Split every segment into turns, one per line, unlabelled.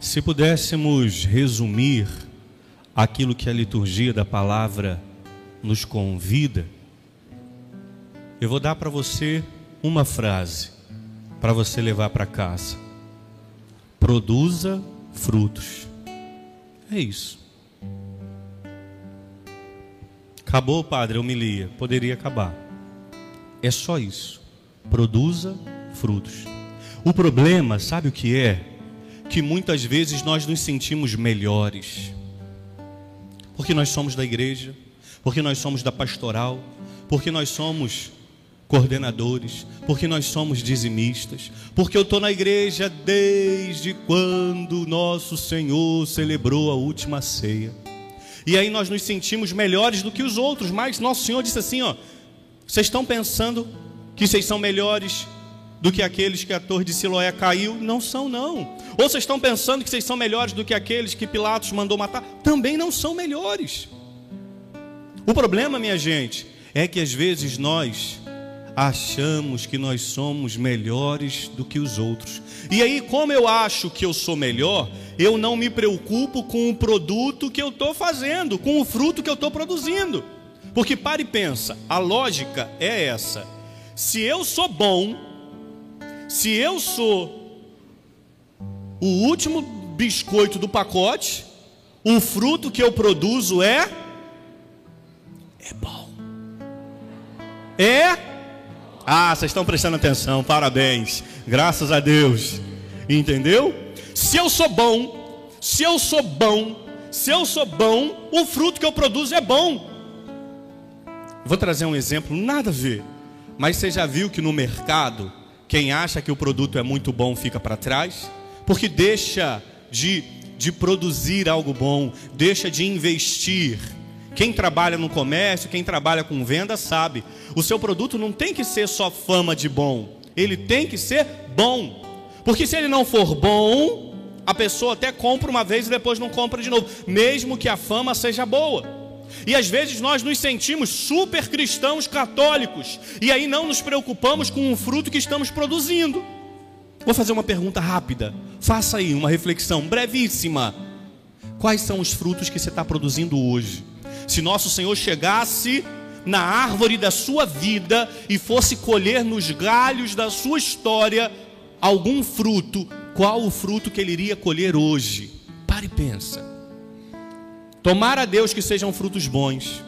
Se pudéssemos resumir aquilo que a liturgia da palavra nos convida, eu vou dar para você uma frase para você levar para casa. Produza frutos. É isso. Acabou, padre, a homilia. Poderia acabar. É só isso. Produza frutos. O problema, sabe o que é? Que muitas vezes nós nos sentimos melhores. Porque nós somos da igreja, porque nós somos da pastoral, porque nós somos coordenadores, porque nós somos dizimistas, porque eu estou na igreja desde quando nosso Senhor celebrou a última ceia. E aí nós nos sentimos melhores do que os outros, mas nosso Senhor disse assim: ó, vocês estão pensando que vocês são melhores do que aqueles que a torre de Siloé caiu? Não são, não. Ou vocês estão pensando que vocês são melhores do que aqueles que Pilatos mandou matar? Também não são melhores. O problema, minha gente, é que às vezes nós achamos que nós somos melhores do que os outros. E aí, como eu acho que eu sou melhor, eu não me preocupo com o produto que eu estou fazendo, com o fruto que eu estou produzindo. Porque pare e pensa, a lógica é essa: se eu sou bom, se eu sou o último biscoito do pacote, o fruto que eu produzo é é bom. É ah, vocês estão prestando atenção, parabéns, graças a Deus, entendeu? Se eu sou bom, se eu sou bom, se eu sou bom, o fruto que eu produzo é bom. Vou trazer um exemplo, nada a ver, mas você já viu que no mercado, quem acha que o produto é muito bom fica para trás, porque deixa de, de produzir algo bom, deixa de investir quem trabalha no comércio, quem trabalha com venda, sabe. O seu produto não tem que ser só fama de bom, ele tem que ser bom. Porque se ele não for bom, a pessoa até compra uma vez e depois não compra de novo, mesmo que a fama seja boa. E às vezes nós nos sentimos super cristãos católicos e aí não nos preocupamos com o fruto que estamos produzindo. Vou fazer uma pergunta rápida. Faça aí uma reflexão brevíssima. Quais são os frutos que você está produzindo hoje? Se nosso Senhor chegasse na árvore da sua vida e fosse colher nos galhos da sua história algum fruto, qual o fruto que ele iria colher hoje? Pare e pensa. Tomara a Deus que sejam frutos bons,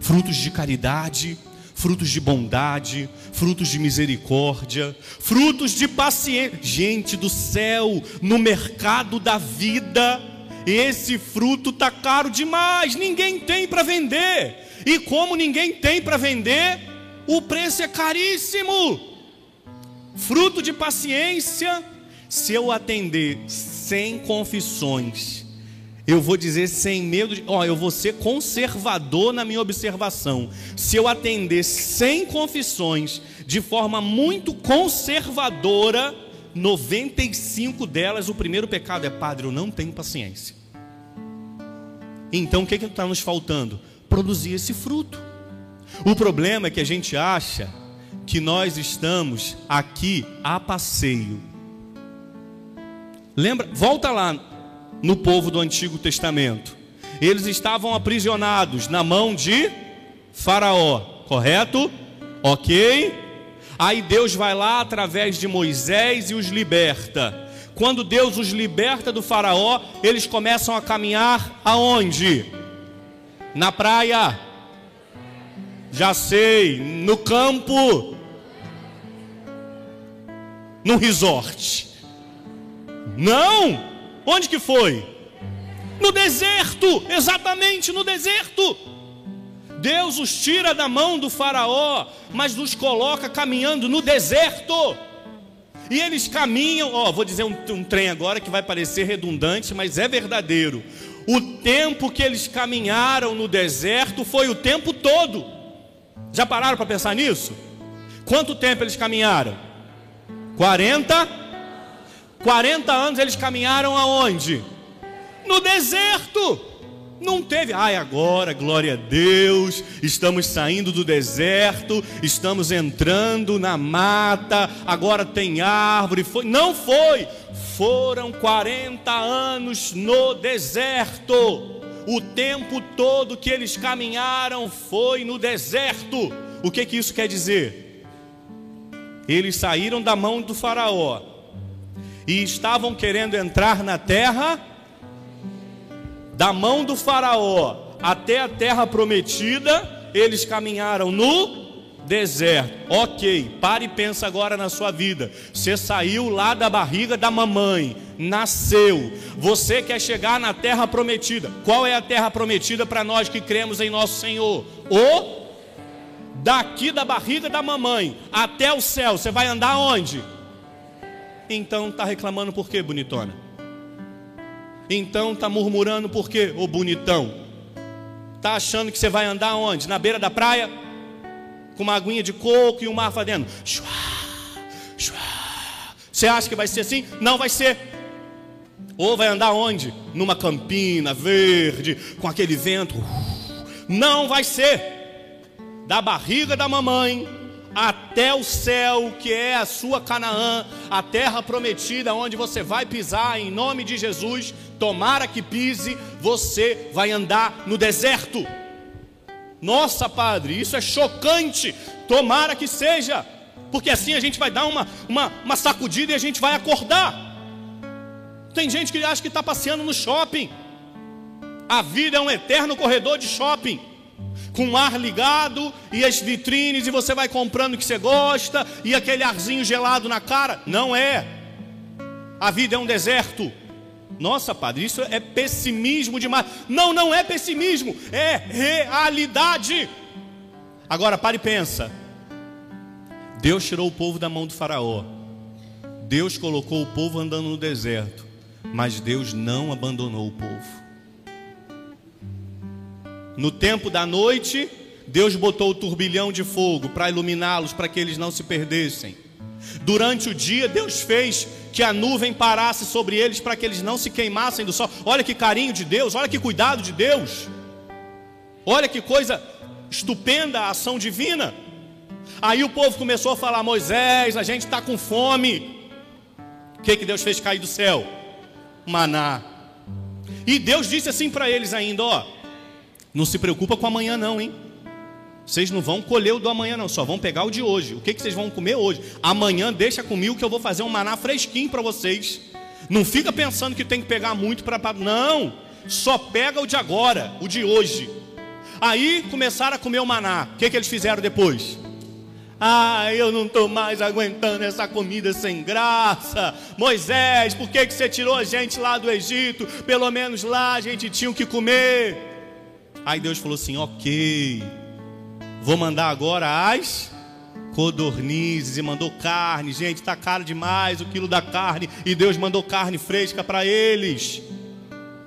frutos de caridade, frutos de bondade, frutos de misericórdia, frutos de paciência. Gente do céu, no mercado da vida, esse fruto tá caro demais, ninguém tem para vender. E como ninguém tem para vender, o preço é caríssimo. Fruto de paciência, se eu atender sem confissões, eu vou dizer sem medo de, ó, eu vou ser conservador na minha observação. Se eu atender sem confissões, de forma muito conservadora, 95 delas, o primeiro pecado é, padre, eu não tenho paciência. Então o que é está nos faltando? Produzir esse fruto. O problema é que a gente acha que nós estamos aqui a passeio. Lembra? Volta lá no povo do Antigo Testamento. Eles estavam aprisionados na mão de Faraó, correto? Ok? Aí Deus vai lá através de Moisés e os liberta. Quando Deus os liberta do Faraó, eles começam a caminhar aonde? Na praia. Já sei, no campo. No resort. Não! Onde que foi? No deserto, exatamente no deserto. Deus os tira da mão do Faraó, mas os coloca caminhando no deserto. E eles caminham, ó, vou dizer um, um trem agora que vai parecer redundante, mas é verdadeiro. O tempo que eles caminharam no deserto foi o tempo todo. Já pararam para pensar nisso? Quanto tempo eles caminharam? 40? 40 anos eles caminharam aonde? No deserto. Não teve, ai, agora, glória a Deus, estamos saindo do deserto, estamos entrando na mata, agora tem árvore. Foi, não foi, Foram 40 anos no deserto. O tempo todo que eles caminharam foi no deserto. O que que isso quer dizer? Eles saíram da mão do faraó e estavam querendo entrar na terra da mão do faraó até a terra prometida, eles caminharam no deserto. Ok, pare e pensa agora na sua vida. Você saiu lá da barriga da mamãe, nasceu. Você quer chegar na terra prometida. Qual é a terra prometida para nós que cremos em nosso Senhor? O daqui da barriga da mamãe até o céu. Você vai andar onde? Então tá reclamando por quê, bonitona? Então tá murmurando por quê, ô bonitão? Tá achando que você vai andar onde? Na beira da praia? com uma aguinha de coco e um mar fazendo. Você acha que vai ser assim? Não vai ser. Ou vai andar onde? Numa campina verde, com aquele vento. Não vai ser. Da barriga da mamãe até o céu, que é a sua Canaã, a terra prometida, onde você vai pisar em nome de Jesus. Tomara que pise, você vai andar no deserto. Nossa, Padre, isso é chocante. Tomara que seja, porque assim a gente vai dar uma, uma, uma sacudida e a gente vai acordar. Tem gente que acha que está passeando no shopping. A vida é um eterno corredor de shopping, com ar ligado e as vitrines, e você vai comprando o que você gosta, e aquele arzinho gelado na cara. Não é. A vida é um deserto. Nossa, padre, isso é pessimismo demais. Não, não é pessimismo, é realidade. Agora, pare e pensa. Deus tirou o povo da mão do faraó. Deus colocou o povo andando no deserto, mas Deus não abandonou o povo. No tempo da noite, Deus botou o turbilhão de fogo para iluminá-los, para que eles não se perdessem. Durante o dia, Deus fez que a nuvem parasse sobre eles para que eles não se queimassem do sol. Olha que carinho de Deus, olha que cuidado de Deus. Olha que coisa estupenda a ação divina. Aí o povo começou a falar: Moisés, a gente está com fome. O que, que Deus fez cair do céu? Maná. E Deus disse assim para eles ainda: Ó, não se preocupa com amanhã, não, hein? Vocês não vão colher o do amanhã, não, só vão pegar o de hoje. O que, que vocês vão comer hoje? Amanhã deixa comigo que eu vou fazer um maná fresquinho para vocês. Não fica pensando que tem que pegar muito para. Não! Só pega o de agora, o de hoje. Aí começaram a comer o maná. O que, que eles fizeram depois? Ah, eu não estou mais aguentando essa comida sem graça. Moisés, por que, que você tirou a gente lá do Egito? Pelo menos lá a gente tinha o que comer. Aí Deus falou assim: ok Vou mandar agora as codornizes e mandou carne. Gente, está caro demais o quilo da carne. E Deus mandou carne fresca para eles.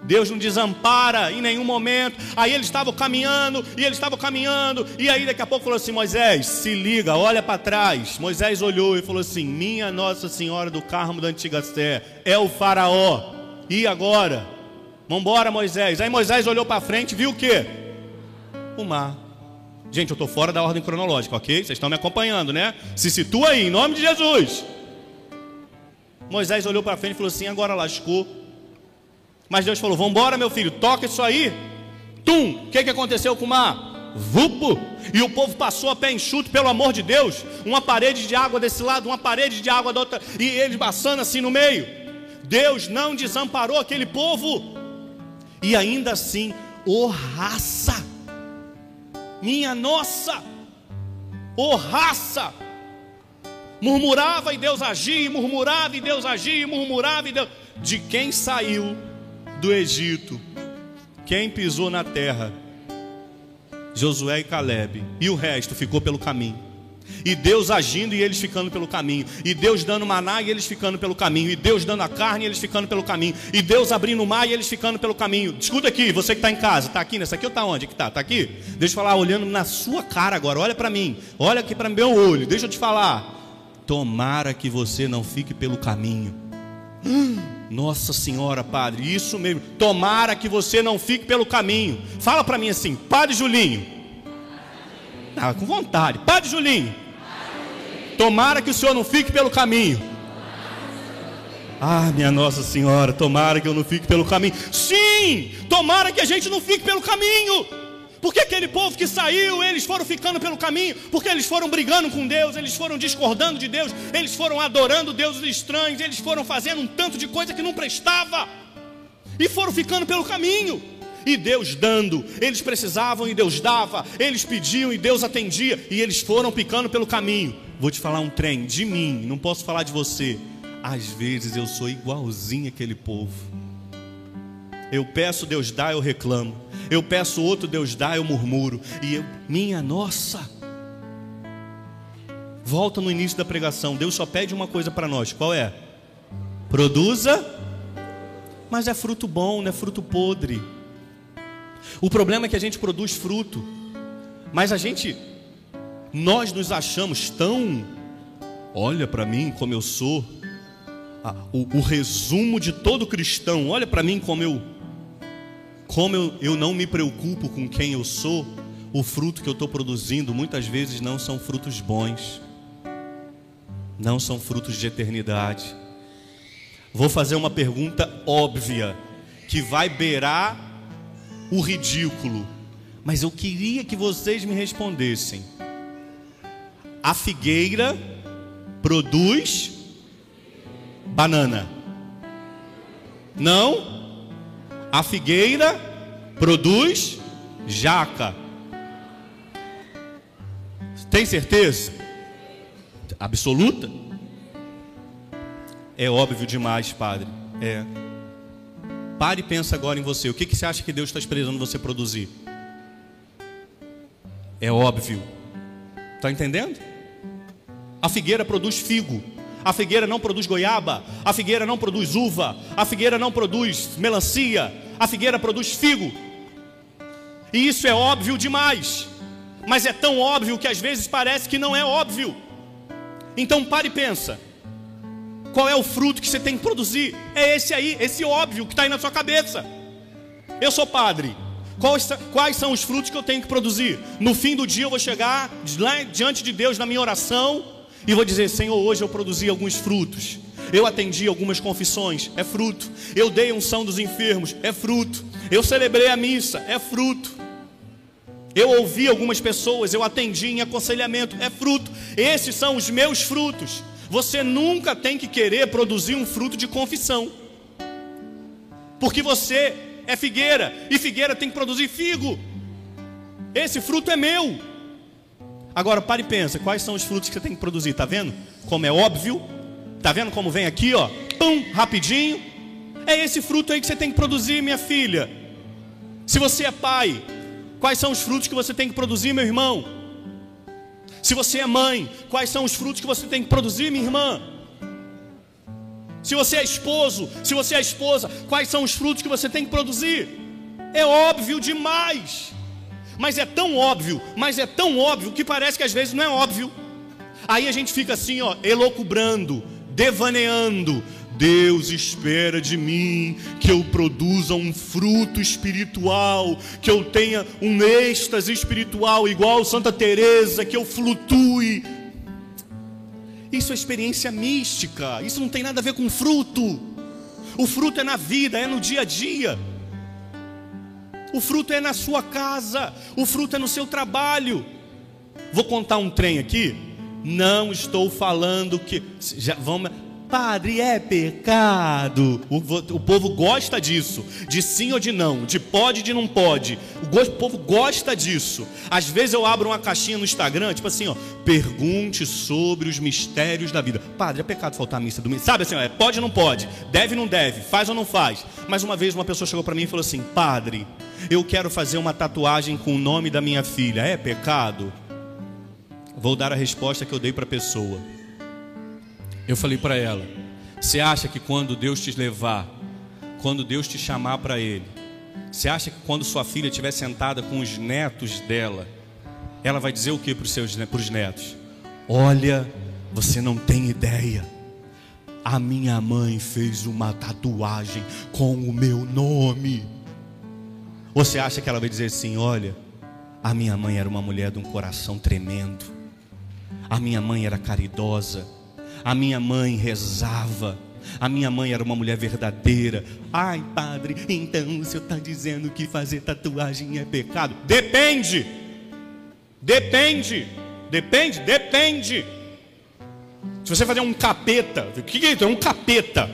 Deus não desampara em nenhum momento. Aí eles estavam caminhando, e eles estavam caminhando, e aí daqui a pouco falou assim: Moisés, se liga, olha para trás. Moisés olhou e falou assim: Minha Nossa Senhora do Carmo da Antiga Sé, é o Faraó. E agora? Vambora, Moisés. Aí Moisés olhou para frente, viu o que? O mar. Gente, eu estou fora da ordem cronológica, ok? Vocês estão me acompanhando, né? Se situa aí, em nome de Jesus. Moisés olhou para frente e falou assim: agora lascou. Mas Deus falou: vambora, meu filho, toca isso aí. Tum! O que, que aconteceu com o mar? Vupo! E o povo passou a pé enxuto, pelo amor de Deus. Uma parede de água desse lado, uma parede de água da outra, e eles passando assim no meio. Deus não desamparou aquele povo. E ainda assim, o raça minha nossa, ô oh, raça, murmurava e Deus agia, murmurava e Deus agia, murmurava e Deus. De quem saiu do Egito? Quem pisou na terra? Josué e Caleb. E o resto ficou pelo caminho. E Deus agindo e eles ficando pelo caminho. E Deus dando maná e eles ficando pelo caminho. E Deus dando a carne e eles ficando pelo caminho. E Deus abrindo o mar e eles ficando pelo caminho. Escuta aqui, você que está em casa, está aqui nessa aqui ou está onde que está? Está aqui? Deixa eu falar, olhando na sua cara agora. Olha para mim. Olha aqui para meu olho. Deixa eu te falar. Tomara que você não fique pelo caminho. Nossa Senhora, Padre, isso mesmo. Tomara que você não fique pelo caminho. Fala para mim assim, Padre Julinho. Ah, com vontade. Padre Julinho. Tomara que o Senhor não fique pelo caminho. Ah, minha Nossa Senhora, tomara que eu não fique pelo caminho. Sim, tomara que a gente não fique pelo caminho. Porque aquele povo que saiu, eles foram ficando pelo caminho, porque eles foram brigando com Deus, eles foram discordando de Deus, eles foram adorando deuses estranhos, eles foram fazendo um tanto de coisa que não prestava, e foram ficando pelo caminho. E Deus dando, eles precisavam e Deus dava, eles pediam e Deus atendia, e eles foram ficando pelo caminho. Vou te falar um trem de mim, não posso falar de você. Às vezes eu sou igualzinho aquele povo. Eu peço, Deus dá, eu reclamo. Eu peço outro, Deus dá, eu murmuro. E eu, minha nossa. Volta no início da pregação. Deus só pede uma coisa para nós. Qual é? Produza, mas é fruto bom, não é fruto podre. O problema é que a gente produz fruto, mas a gente, nós nos achamos tão, olha para mim como eu sou, o, o resumo de todo cristão, olha para mim como eu como eu, eu não me preocupo com quem eu sou, o fruto que eu estou produzindo muitas vezes não são frutos bons, não são frutos de eternidade. Vou fazer uma pergunta óbvia, que vai beirar o ridículo, mas eu queria que vocês me respondessem. A figueira produz banana? Não? A figueira produz jaca. Tem certeza? Absoluta? É óbvio demais, padre. É. Pare e pensa agora em você. O que, que você acha que Deus está esperando você produzir? É óbvio. Está entendendo? A figueira produz figo. A figueira não produz goiaba, a figueira não produz uva, a figueira não produz melancia, a figueira produz figo. E isso é óbvio demais, mas é tão óbvio que às vezes parece que não é óbvio. Então pare e pensa: qual é o fruto que você tem que produzir? É esse aí, esse óbvio que está aí na sua cabeça. Eu sou padre. Quais, quais, são os frutos que eu tenho que produzir? No fim do dia eu vou chegar lá diante de Deus na minha oração e vou dizer: Senhor, hoje eu produzi alguns frutos. Eu atendi algumas confissões, é fruto. Eu dei unção dos enfermos, é fruto. Eu celebrei a missa, é fruto. Eu ouvi algumas pessoas, eu atendi em aconselhamento, é fruto. Esses são os meus frutos. Você nunca tem que querer produzir um fruto de confissão, porque você é figueira e figueira tem que produzir figo. Esse fruto é meu. Agora pare e pensa, quais são os frutos que você tem que produzir? Tá vendo? Como é óbvio. Tá vendo como vem aqui, ó? Pum, rapidinho. É esse fruto aí que você tem que produzir, minha filha. Se você é pai, quais são os frutos que você tem que produzir, meu irmão? Se você é mãe, quais são os frutos que você tem que produzir, minha irmã? Se você é esposo, se você é esposa, quais são os frutos que você tem que produzir? É óbvio demais mas é tão óbvio, mas é tão óbvio que parece que às vezes não é óbvio. Aí a gente fica assim, ó, elocubrando, devaneando. Deus espera de mim que eu produza um fruto espiritual, que eu tenha um êxtase espiritual igual Santa Teresa, que eu flutue. Isso é experiência mística, isso não tem nada a ver com fruto. O fruto é na vida, é no dia a dia. O fruto é na sua casa, o fruto é no seu trabalho. Vou contar um trem aqui. Não estou falando que já vamos Padre, é pecado. O, o, povo gosta disso, de sim ou de não, de pode e de não pode. O, o, povo gosta disso. Às vezes eu abro uma caixinha no Instagram, tipo assim, ó, pergunte sobre os mistérios da vida. Padre, é pecado faltar a missa domingo. Sabe assim, ó, é, pode ou não pode, deve ou não deve, faz ou não faz. Mas uma vez uma pessoa chegou para mim e falou assim: Padre, eu quero fazer uma tatuagem com o nome da minha filha. É pecado? Vou dar a resposta que eu dei para a pessoa. Eu falei para ela: Você acha que quando Deus te levar, quando Deus te chamar para Ele, você acha que quando sua filha estiver sentada com os netos dela, ela vai dizer o que para os seus para os netos? Olha, você não tem ideia. A minha mãe fez uma tatuagem com o meu nome. Você acha que ela vai dizer assim: olha, a minha mãe era uma mulher de um coração tremendo, a minha mãe era caridosa, a minha mãe rezava, A minha mãe era uma mulher verdadeira. Ai, padre, então o senhor está dizendo que fazer tatuagem é pecado? Depende. Depende. Depende, depende. Se você fazer um capeta, o que é isso? É um capeta.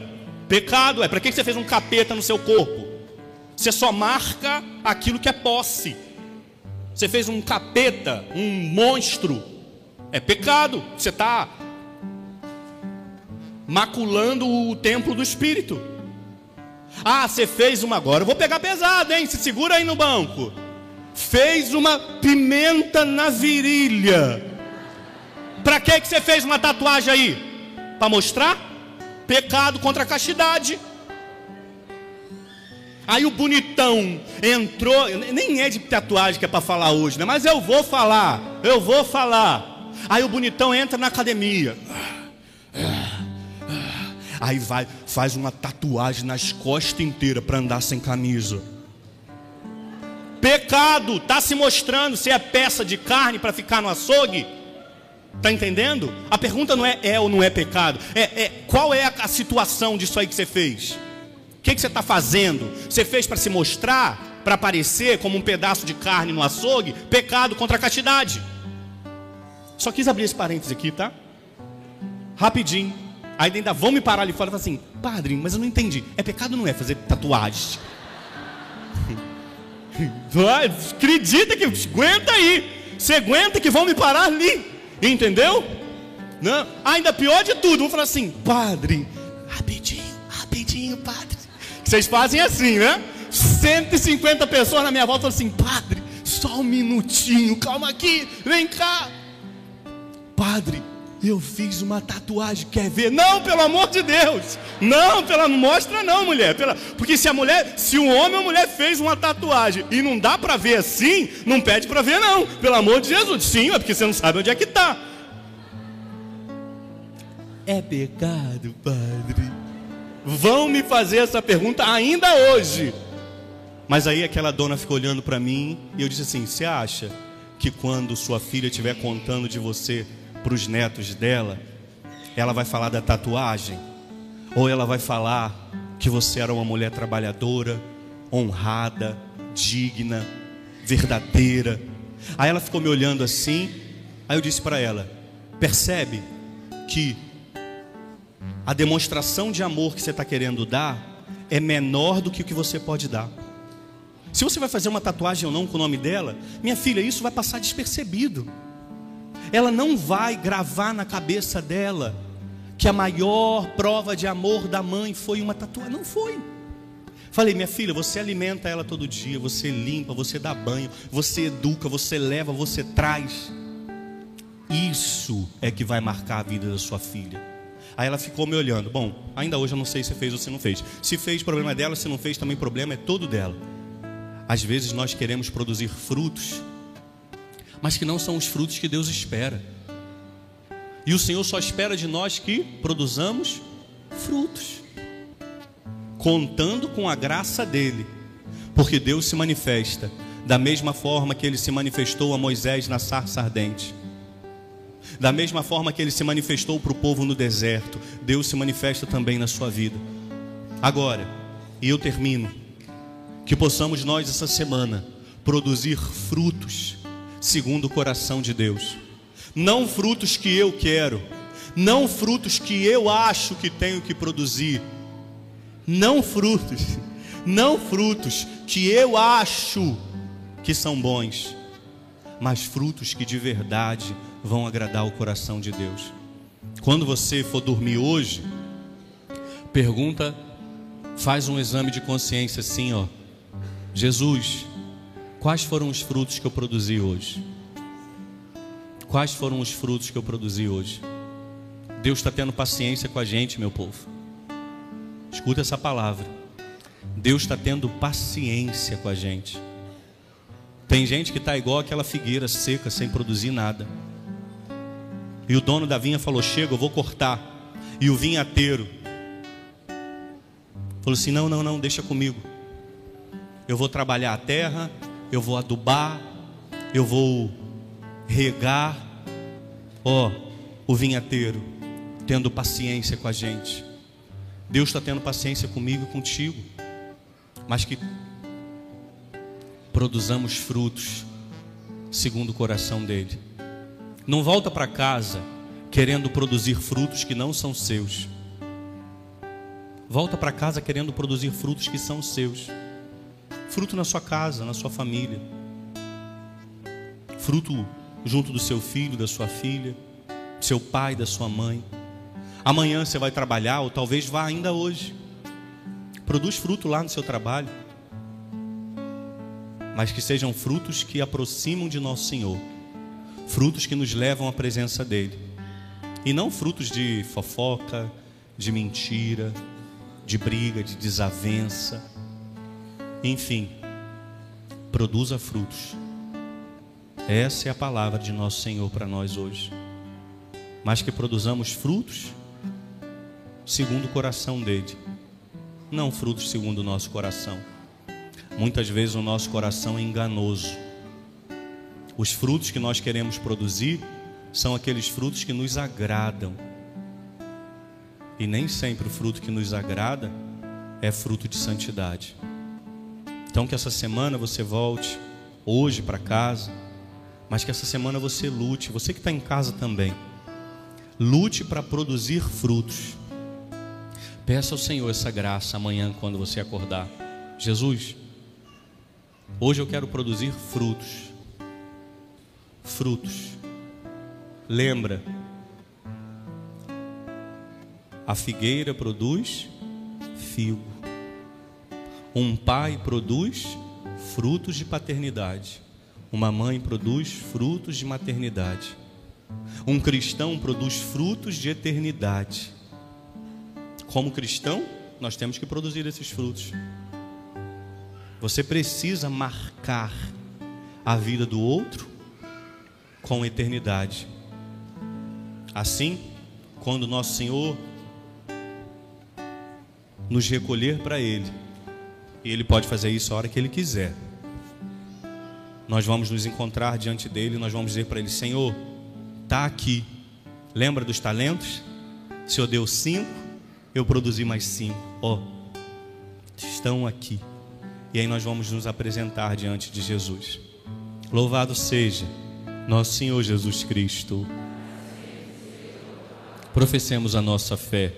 Pecado é. Para que você fez um capeta no seu corpo? Você só marca aquilo que é posse. Você fez um capeta, um monstro. É pecado. Você está maculando o templo do Espírito. Ah, você fez uma agora. Eu vou pegar pesado, hein? Se segura aí no banco. Fez uma pimenta na virilha. Para que que você fez uma tatuagem aí? Para mostrar pecado contra a castidade. Aí o bonitão entrou, nem é de tatuagem que é para falar hoje, né? Mas eu vou falar, eu vou falar. Aí o bonitão entra na academia. Aí vai, faz uma tatuagem nas costas inteiras para andar sem camisa. Pecado, tá se mostrando se é peça de carne para ficar no açougue. Tá entendendo? A pergunta não é é ou não é pecado, é, é qual é a, a situação disso aí que você fez? O que, que você está fazendo? Você fez para se mostrar, para aparecer como um pedaço de carne no açougue? Pecado contra a castidade. Só quis abrir esse parênteses aqui, tá? Rapidinho. Aí ainda vão me parar ali fora e falar assim: Padre, mas eu não entendi. É pecado ou não é fazer tatuagens? Acredita que aguenta aí. Você aguenta que vão me parar ali. Entendeu? Não. Ainda pior de tudo, vão falar assim: Padre, rapidinho, rapidinho, Padre. Vocês fazem assim, né? 150 pessoas na minha volta falam assim: Padre, só um minutinho, calma aqui, vem cá. Padre, eu fiz uma tatuagem, quer ver? Não, pelo amor de Deus. Não, pela mostra não, mulher. Pela, porque se a mulher, se um homem ou mulher fez uma tatuagem e não dá para ver assim, não pede para ver não. Pelo amor de Jesus. Sim, é porque você não sabe onde é que está. É pecado, padre. Vão me fazer essa pergunta ainda hoje. Mas aí aquela dona ficou olhando para mim e eu disse assim: "Você acha que quando sua filha estiver contando de você, para os netos dela, ela vai falar da tatuagem, ou ela vai falar que você era uma mulher trabalhadora, honrada, digna, verdadeira. Aí ela ficou me olhando assim, aí eu disse para ela: percebe que a demonstração de amor que você está querendo dar é menor do que o que você pode dar. Se você vai fazer uma tatuagem ou não com o nome dela, minha filha, isso vai passar despercebido ela não vai gravar na cabeça dela que a maior prova de amor da mãe foi uma tatuagem. Não foi. Falei, minha filha, você alimenta ela todo dia, você limpa, você dá banho, você educa, você leva, você traz. Isso é que vai marcar a vida da sua filha. Aí ela ficou me olhando. Bom, ainda hoje eu não sei se fez ou se não fez. Se fez, problema é dela, se não fez, também problema é todo dela. Às vezes nós queremos produzir frutos mas que não são os frutos que Deus espera. E o Senhor só espera de nós que produzamos frutos, contando com a graça dEle, porque Deus se manifesta da mesma forma que Ele se manifestou a Moisés na sarça ardente. Da mesma forma que ele se manifestou para o povo no deserto, Deus se manifesta também na sua vida. Agora, e eu termino, que possamos nós essa semana produzir frutos segundo o coração de Deus. Não frutos que eu quero, não frutos que eu acho que tenho que produzir. Não frutos, não frutos que eu acho que são bons, mas frutos que de verdade vão agradar o coração de Deus. Quando você for dormir hoje, pergunta, faz um exame de consciência assim, ó. Jesus, Quais foram os frutos que eu produzi hoje? Quais foram os frutos que eu produzi hoje? Deus está tendo paciência com a gente, meu povo. Escuta essa palavra. Deus está tendo paciência com a gente. Tem gente que está igual aquela figueira seca, sem produzir nada. E o dono da vinha falou: Chega, eu vou cortar. E o vinhateiro falou assim: Não, não, não, deixa comigo. Eu vou trabalhar a terra, eu vou adubar, eu vou regar. Ó, oh, o vinhateiro tendo paciência com a gente. Deus está tendo paciência comigo e contigo, mas que produzamos frutos segundo o coração dele. Não volta para casa querendo produzir frutos que não são seus. Volta para casa querendo produzir frutos que são seus. Fruto na sua casa, na sua família. Fruto junto do seu filho, da sua filha, seu pai, da sua mãe. Amanhã você vai trabalhar, ou talvez vá ainda hoje. Produz fruto lá no seu trabalho. Mas que sejam frutos que aproximam de nosso Senhor. Frutos que nos levam à presença dEle. E não frutos de fofoca, de mentira, de briga, de desavença. Enfim, produza frutos. Essa é a palavra de nosso Senhor para nós hoje. Mas que produzamos frutos segundo o coração dele, não frutos segundo o nosso coração. Muitas vezes o nosso coração é enganoso. Os frutos que nós queremos produzir são aqueles frutos que nos agradam e nem sempre o fruto que nos agrada é fruto de santidade. Então que essa semana você volte hoje para casa, mas que essa semana você lute, você que está em casa também, lute para produzir frutos. Peça ao Senhor essa graça amanhã quando você acordar. Jesus, hoje eu quero produzir frutos. Frutos. Lembra, a figueira produz figo. Um pai produz frutos de paternidade. Uma mãe produz frutos de maternidade. Um cristão produz frutos de eternidade. Como cristão, nós temos que produzir esses frutos. Você precisa marcar a vida do outro com eternidade. Assim, quando nosso Senhor nos recolher para Ele. E Ele pode fazer isso a hora que Ele quiser. Nós vamos nos encontrar diante dele, nós vamos dizer para Ele: Senhor, está aqui. Lembra dos talentos? O Senhor deu cinco, eu produzi mais cinco. Ó, oh, estão aqui. E aí nós vamos nos apresentar diante de Jesus. Louvado seja nosso Senhor Jesus Cristo. Professemos a nossa fé.